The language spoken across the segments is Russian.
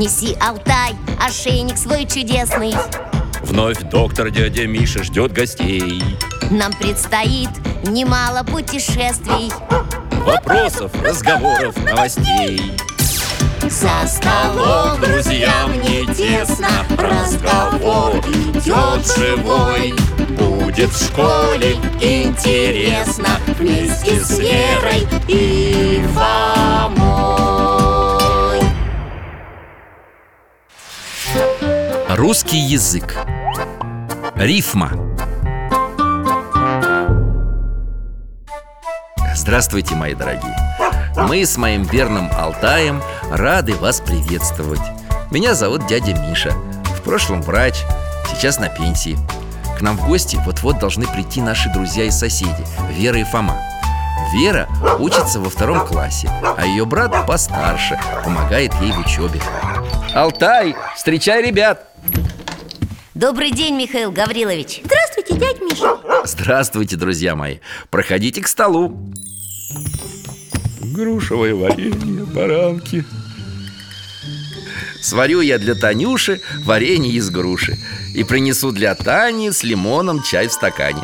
Неси, Алтай, ошейник свой чудесный. Вновь доктор дядя Миша ждет гостей. Нам предстоит немало путешествий. Вопросов, разговоров, новостей. За столом друзьям не тесно. Разговор идет живой. Будет в школе интересно. Вместе с Верой и Фомой Русский язык. Рифма. Здравствуйте, мои дорогие. Мы с моим верным Алтаем рады вас приветствовать. Меня зовут дядя Миша. В прошлом врач, сейчас на пенсии. К нам в гости вот-вот должны прийти наши друзья и соседи Вера и Фома. Вера учится во втором классе, а ее брат постарше, помогает ей в учебе Алтай, встречай ребят! Добрый день, Михаил Гаврилович. Здравствуйте, дядь Миша. Здравствуйте, друзья мои. Проходите к столу. Грушевое варенье, баранки. Сварю я для Танюши варенье из груши И принесу для Тани с лимоном чай в стакане.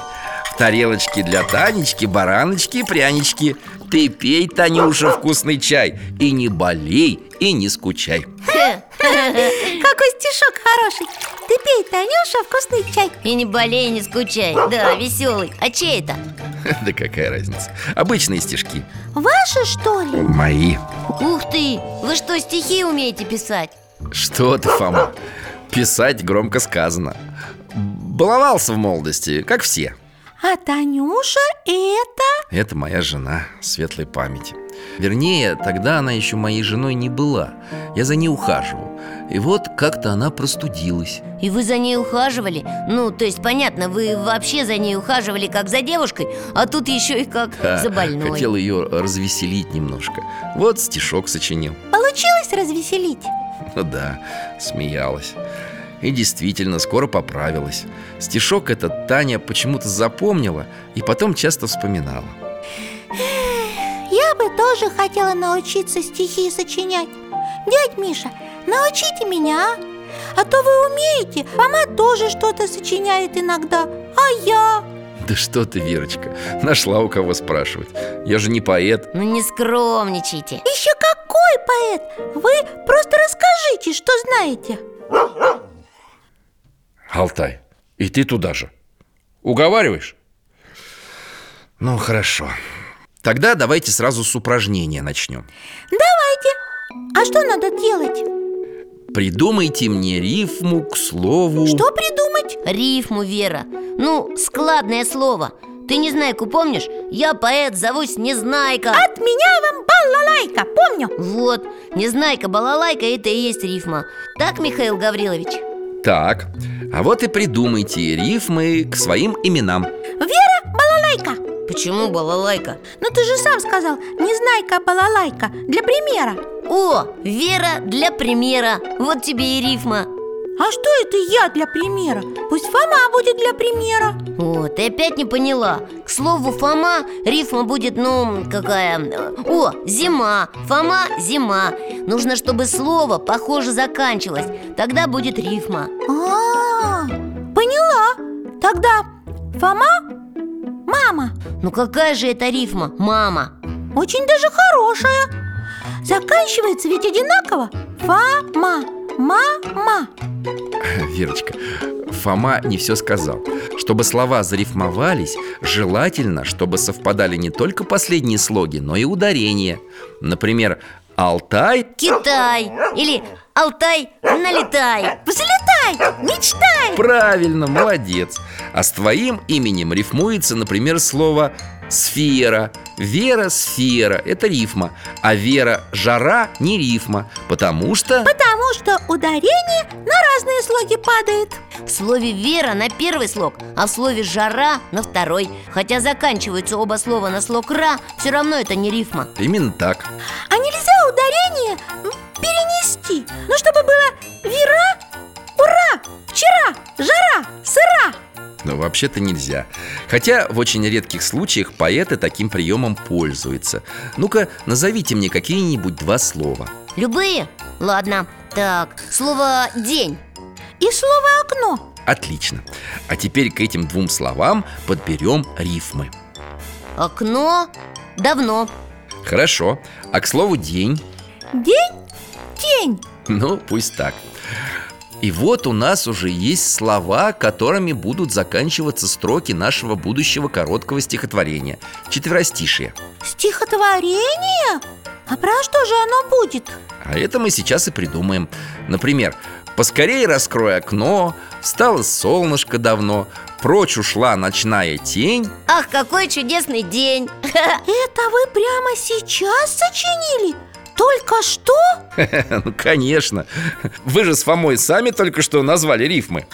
В тарелочке для Танечки бараночки и прянички. Ты пей, Танюша, вкусный чай. И не болей, и не скучай. Какой стишок хороший Ты пей, Танюша, вкусный чай И не болей, не скучай Да, веселый А чей это? Да какая разница Обычные стишки Ваши, что ли? Мои Ух ты! Вы что, стихи умеете писать? Что ты, Фома? Писать громко сказано Баловался в молодости, как все А Танюша это... Это моя жена, светлой памяти Вернее, тогда она еще моей женой не была. Я за ней ухаживал. И вот как-то она простудилась. И вы за ней ухаживали? Ну, то есть, понятно, вы вообще за ней ухаживали как за девушкой А тут еще и как Ха, за больной. Хотел ее развеселить немножко. Вот стишок сочинил. Получилось развеселить? Ну да, смеялась. И действительно, скоро поправилась. Стишок этот Таня почему-то запомнила И потом часто вспоминала бы тоже хотела научиться стихи сочинять Дядь Миша, научите меня, а? А то вы умеете, мама тоже что-то сочиняет иногда А я? Да что ты, Верочка, нашла у кого спрашивать Я же не поэт Ну не скромничайте Еще какой поэт? Вы просто расскажите, что знаете Алтай, и ты туда же Уговариваешь? Ну, хорошо Тогда давайте сразу с упражнения начнем. Давайте. А что надо делать? Придумайте мне рифму к слову. Что придумать? Рифму, Вера. Ну, складное слово. Ты Незнайку помнишь? Я поэт, зовусь Незнайка. От меня вам балалайка, помню. Вот, Незнайка-балалайка – это и есть рифма. Так, Михаил Гаврилович? Так, а вот и придумайте рифмы к своим именам. балалайка Почему балалайка? Ну ты же сам сказал, незнайка балалайка. Для примера. О, Вера для примера. Вот тебе и рифма. А что это я для примера? Пусть Фома будет для примера. О, ты опять не поняла. К слову Фома рифма будет, ну, какая? О, зима. Фома – зима. Нужно, чтобы слово похоже заканчивалось. Тогда будет рифма. А, поняла. Тогда Фома – мама! Ну какая же это рифма, мама? Очень даже хорошая. Заканчивается ведь одинаково. Фома, мама. Верочка, Фома не все сказал. Чтобы слова зарифмовались, желательно, чтобы совпадали не только последние слоги, но и ударения. Например, Алтай Китай Или Алтай, налетай Взлетай, мечтай! Правильно, молодец. А с твоим именем рифмуется, например, слово «сфера» Вера – сфера, это рифма А Вера – жара – не рифма Потому что... Потому что ударение на разные слоги падает. В слове «вера» на первый слог, а в слове «жара» на второй. Хотя заканчиваются оба слова на слог «ра», все равно это не рифма. Именно так. А нельзя ударение перенести вообще-то нельзя. Хотя в очень редких случаях поэты таким приемом пользуются. Ну-ка, назовите мне какие-нибудь два слова. Любые? Ладно. Так, слово «день» И слово «окно» Отлично. А теперь к этим двум словам подберем рифмы. Окно. Давно. Хорошо. А к слову «день» День, тень. Ну, пусть так И вот у нас уже есть слова, которыми будут заканчиваться строки нашего будущего короткого стихотворения Четверостишие Стихотворение? А про что же оно будет? А это мы сейчас и придумаем Например, поскорей раскрой окно Встало солнышко давно Прочь ушла ночная тень Ах, какой чудесный день Это вы прямо сейчас сочинили? Только что? Ну, конечно. Вы же с Фомой сами только что назвали рифмы.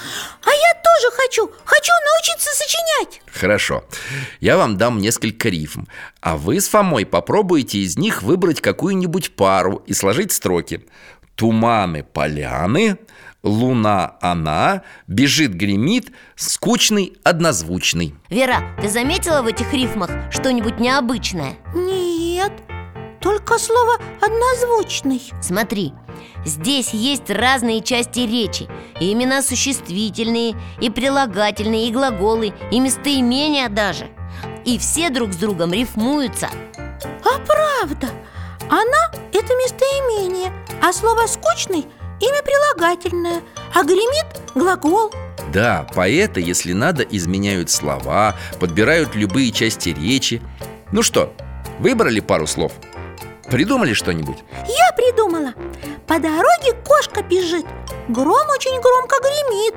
А я тоже хочу. Хочу научиться сочинять. Хорошо. Я вам дам несколько рифм А вы с Фомой попробуйте из них выбрать какую-нибудь пару И сложить строки. Туманы, поляны Луна, она Бежит, гремит Скучный, однозвучный Вера, ты заметила в этих рифмах что-нибудь необычное? Нет, только слово однозвучный Смотри, здесь есть разные части речи. И имена существительные, и прилагательные, и глаголы, и местоимения даже. И все друг с другом рифмуются. А правда, она – это местоимение А слово «скучный» – имя прилагательное А гремит – глагол. Да, поэты, если надо, изменяют слова Подбирают любые части речи. Ну что, выбрали пару слов? Придумали что-нибудь? Я придумала. По дороге кошка бежит. Гром очень громко гремит.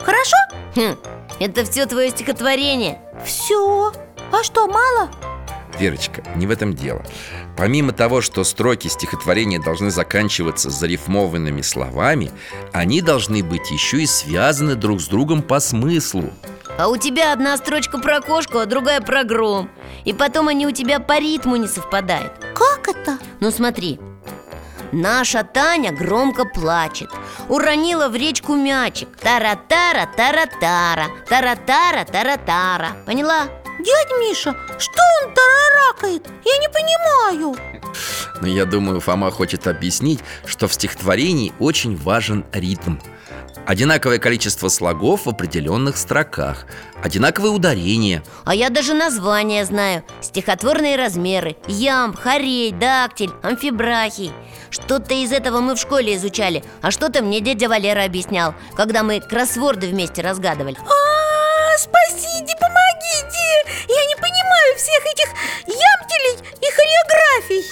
Хорошо? Хм, это все твое стихотворение. Все А что, мало? Верочка, не в этом дело. Помимо того, что строки стихотворения должны заканчиваться зарифмованными словами Они должны быть еще и связаны друг с другом по смыслу А у тебя одна строчка про кошку, а другая про гром. И потом они у тебя по ритму не совпадают. Как это? Ну смотри. Наша Таня громко плачет Уронила в речку мячик. Тара-тара, тара-тара Тара-тара, тара-тара. Поняла? Дядь Миша, что он тараракает? Я не понимаю. Но я думаю, Фома хочет объяснить, что в стихотворении очень важен ритм Одинаковое количество слогов в определенных строках. Одинаковые ударения. А я даже названия знаю. Стихотворные размеры. Ям, хорей, дактиль, амфибрахий. Что-то из этого мы в школе изучали А что-то мне дядя Валера объяснял Когда мы кроссворды вместе разгадывали. А, спасите, помогите! Я не понимаю всех этих ямтелей и хореографий.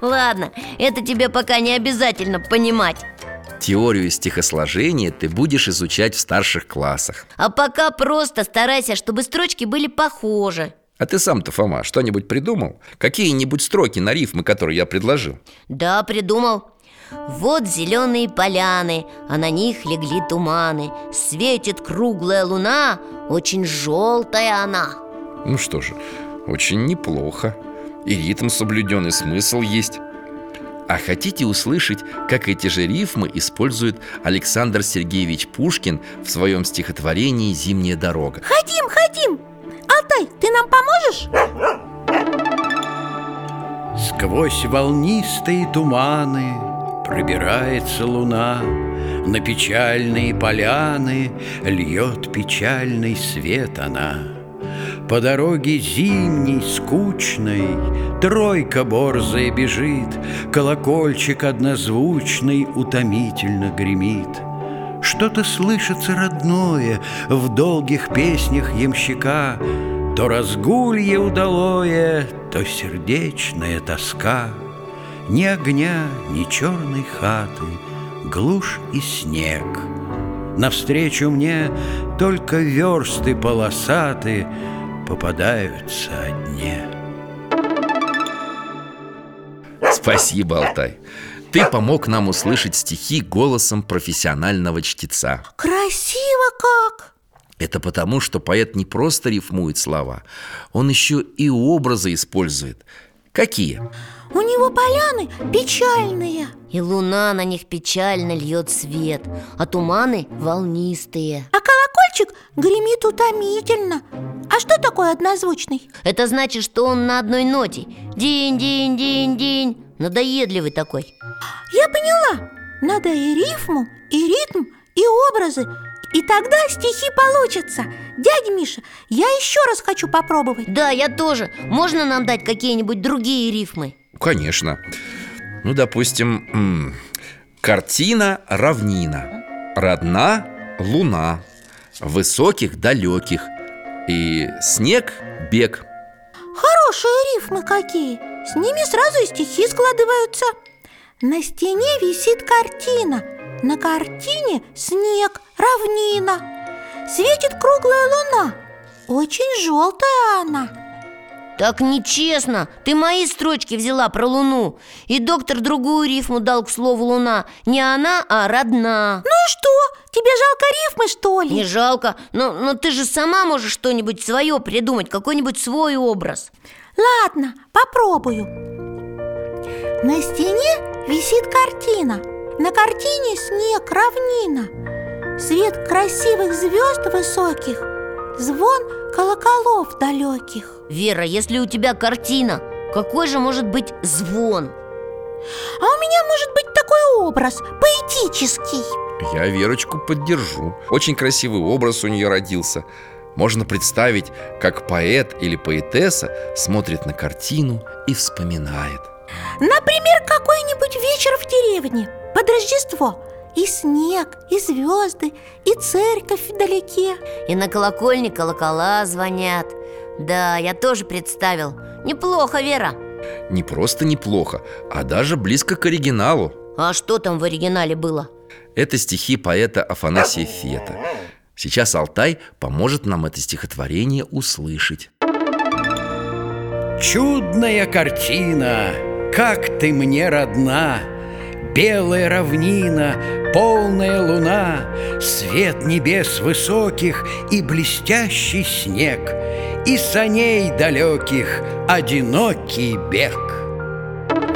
Ладно, это тебе пока не обязательно понимать Теорию стихосложения ты будешь изучать в старших классах. А пока просто старайся, чтобы строчки были похожи. А ты сам-то, Фома, что-нибудь придумал? Какие-нибудь строки на рифмы, которые я предложил? Да, придумал. Вот зеленые поляны, а на них легли туманы. Светит круглая луна, очень желтая она. Ну что же, очень неплохо. И ритм соблюден, и смысл есть А хотите услышать, как эти же рифмы использует Александр Сергеевич Пушкин в своем стихотворении «Зимняя дорога»? Хотим, хотим Алтай, ты нам поможешь? Сквозь волнистые туманы Пробирается луна На печальные поляны Льет печальный свет она По дороге зимней, скучной Тройка борзая бежит Колокольчик однозвучный Утомительно гремит. Что-то слышится родное В долгих песнях ямщика То разгулье удалое То сердечная тоска. Ни огня, ни черной хаты Глушь и снег. Навстречу мне только версты полосаты Попадаются одни. Спасибо, Алтай. Ты помог нам услышать стихи голосом профессионального чтеца. Красиво как! Это потому, что поэт не просто рифмует слова Он еще и образы использует. Какие? У него поляны печальные. И луна на них печально льет свет А туманы волнистые. А колокольчик гремит утомительно. А что такое однозвучный? Это значит, что он на одной ноте. День, день, день, день. Надоедливый такой. Я поняла. Надо и рифму, и ритм, и образы. И тогда стихи получатся. Дядя Миша, я еще раз хочу попробовать. Да, я тоже. Можно нам дать какие-нибудь другие рифмы? Конечно. Ну, допустим, картина равнина Родна луна Высоких далеких. И снег бег. Хорошие рифмы какие. С ними сразу и стихи складываются. На стене висит картина. На картине снег, равнина. Светит круглая луна. Очень желтая она Так нечестно. Ты мои строчки взяла про луну. И доктор другую рифму дал к слову луна. Не она, а родна. Ну и что? Тебе жалко рифмы, что ли? Не жалко, но, но ты же сама можешь что-нибудь свое придумать Какой-нибудь свой образ. Ладно, попробую. На стене висит картина. На картине снег, равнина. Свет красивых звезд высоких. Звон колоколов далеких Вера, если у тебя картина Какой же может быть звон? А у меня может быть такой образ, поэтический. Я Верочку поддержу. Очень красивый образ у нее родился. Можно представить, как поэт или поэтесса смотрит на картину и вспоминает. Например, какой-нибудь вечер в деревне. Под Рождество И снег, и звезды, и церковь вдалеке. И на колокольне колокола звонят. Да, я тоже представил. Неплохо, Вера. Не просто неплохо, а даже близко к оригиналу. А что там в оригинале было? Это стихи поэта Афанасия Фета. Сейчас Алтай поможет нам это стихотворение услышать. Чудная картина, как ты мне родна Белая равнина, полная луна Свет небес высоких и блестящий снег И саней далеких одинокий бег.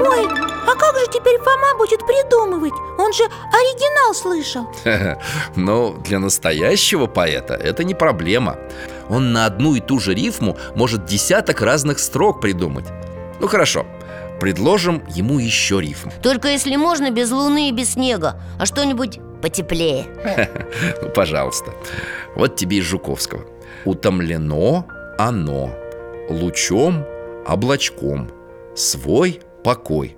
Ой, а как же теперь Фома будет придумывать? Он же оригинал слышал. Но для настоящего поэта это не проблема. Он на одну и ту же рифму может десяток разных строк придумать. Ну хорошо, предложим ему еще рифму Только если можно без луны и без снега А что-нибудь потеплее. Ну, пожалуйста. Вот тебе из Жуковского. Утомлено оно Лучом, облачком. Свой покой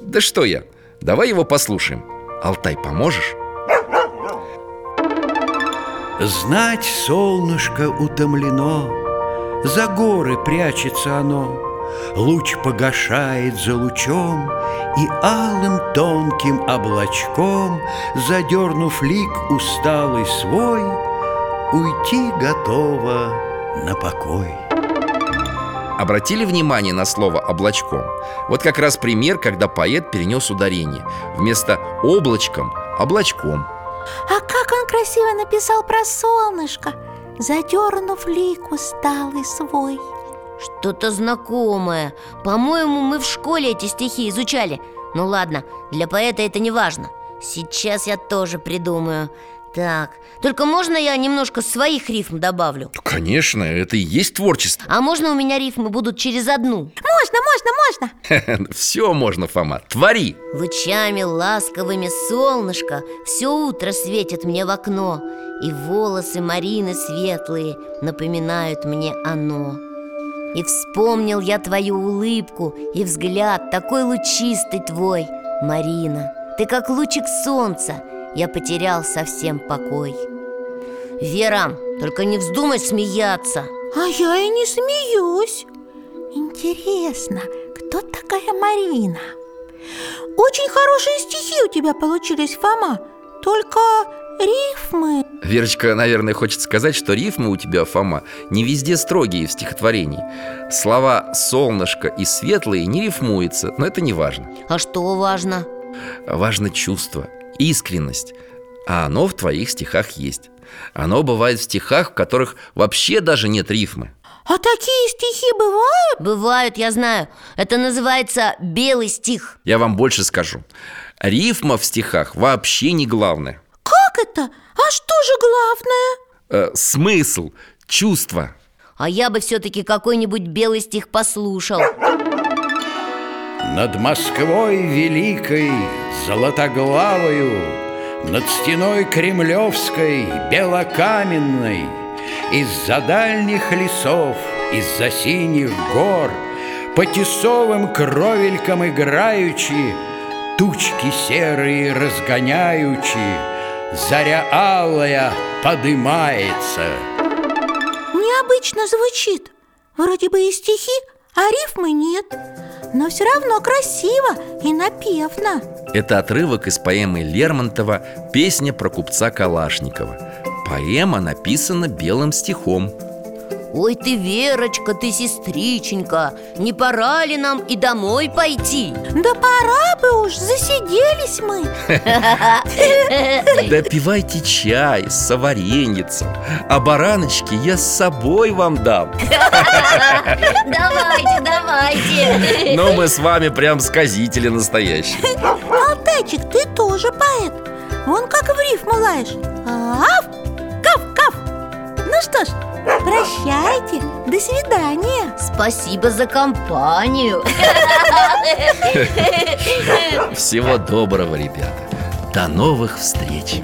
Да что я, давай его послушаем. Алтай, поможешь? Знать солнышко утомлено За горы прячется оно Луч погашает за лучом И алым тонким облачком Задернув лик усталый свой Уйти готово на покой. Обратили внимание на слово «облачком»? Вот как раз пример, когда поэт перенес ударение. Вместо «облачком» – «облачком» А как он красиво написал про солнышко Задернув лик усталый свой Что-то знакомое. По-моему, мы в школе эти стихи изучали. Ну ладно, для поэта это не важно. Сейчас я тоже придумаю. Так, только можно я немножко своих рифм добавлю? Конечно, это и есть творчество. А можно у меня рифмы будут через одну? Можно, можно, можно. Все можно, Фома, твори. Лучами ласковыми солнышко Все утро светит мне в окно. И волосы Марины светлые Напоминают мне оно И вспомнил я твою улыбку И взгляд такой лучистый твой Марина, ты как лучик солнца Я потерял совсем покой. Вера, только не вздумай смеяться. А я и не смеюсь. Интересно, кто такая Марина? Очень хорошие стихи у тебя получились, Фома. Только рифмы. Верочка, наверное, хочет сказать, что рифмы у тебя, Фома, не везде строгие в стихотворении. Слова «солнышко» и «светлые» не рифмуются, но это не важно. А что важно? Важно чувство, искренность. А оно в твоих стихах есть. Оно бывает в стихах, в которых вообще даже нет рифмы. А такие стихи бывают? Бывают, я знаю. Это называется белый стих Я вам больше скажу. Рифма в стихах вообще не главное это? А что же главное? Э, Смысл, чувство А я бы все-таки какой-нибудь белый стих послушал Над Москвой великой золотоглавою Над стеной кремлевской белокаменной Из-за дальних лесов, из-за синих гор По тесовым кровелькам играючи Тучки серые разгоняючи Заря алая подымается. Необычно звучит. Вроде бы и стихи, а рифмы нет. Но все равно красиво и напевно. Это отрывок из поэмы Лермонтова «Песня про купца Калашникова» Поэма написана белым стихом Ой ты, Верочка, ты сестриченька Не пора ли нам и домой пойти? Да пора бы уж, засиделись мы. Допивайте чай с вареньицем А бараночки я с собой вам дам. Давайте, давайте. Но мы с вами прям сказители настоящие. Алтайчик, ты тоже поэт. Вон как в рифму лаешь. Ав, кав, кав. Ну что ж, прощайте, до свидания. Спасибо за компанию. Всего доброго, ребята. До новых встреч.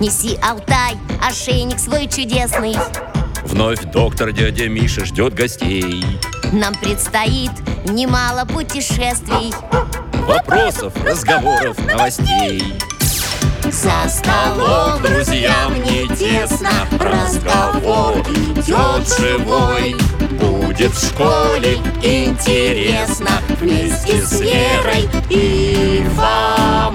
Неси, Алтай, ошейник свой чудесный. Вновь доктор дядя Миша ждет гостей. Нам предстоит немало путешествий. Вопросов, разговоров, новостей За столом. Друзьям не тесно. Разговор идет живой. Будет в школе интересно. Вместе с Верой и Фомой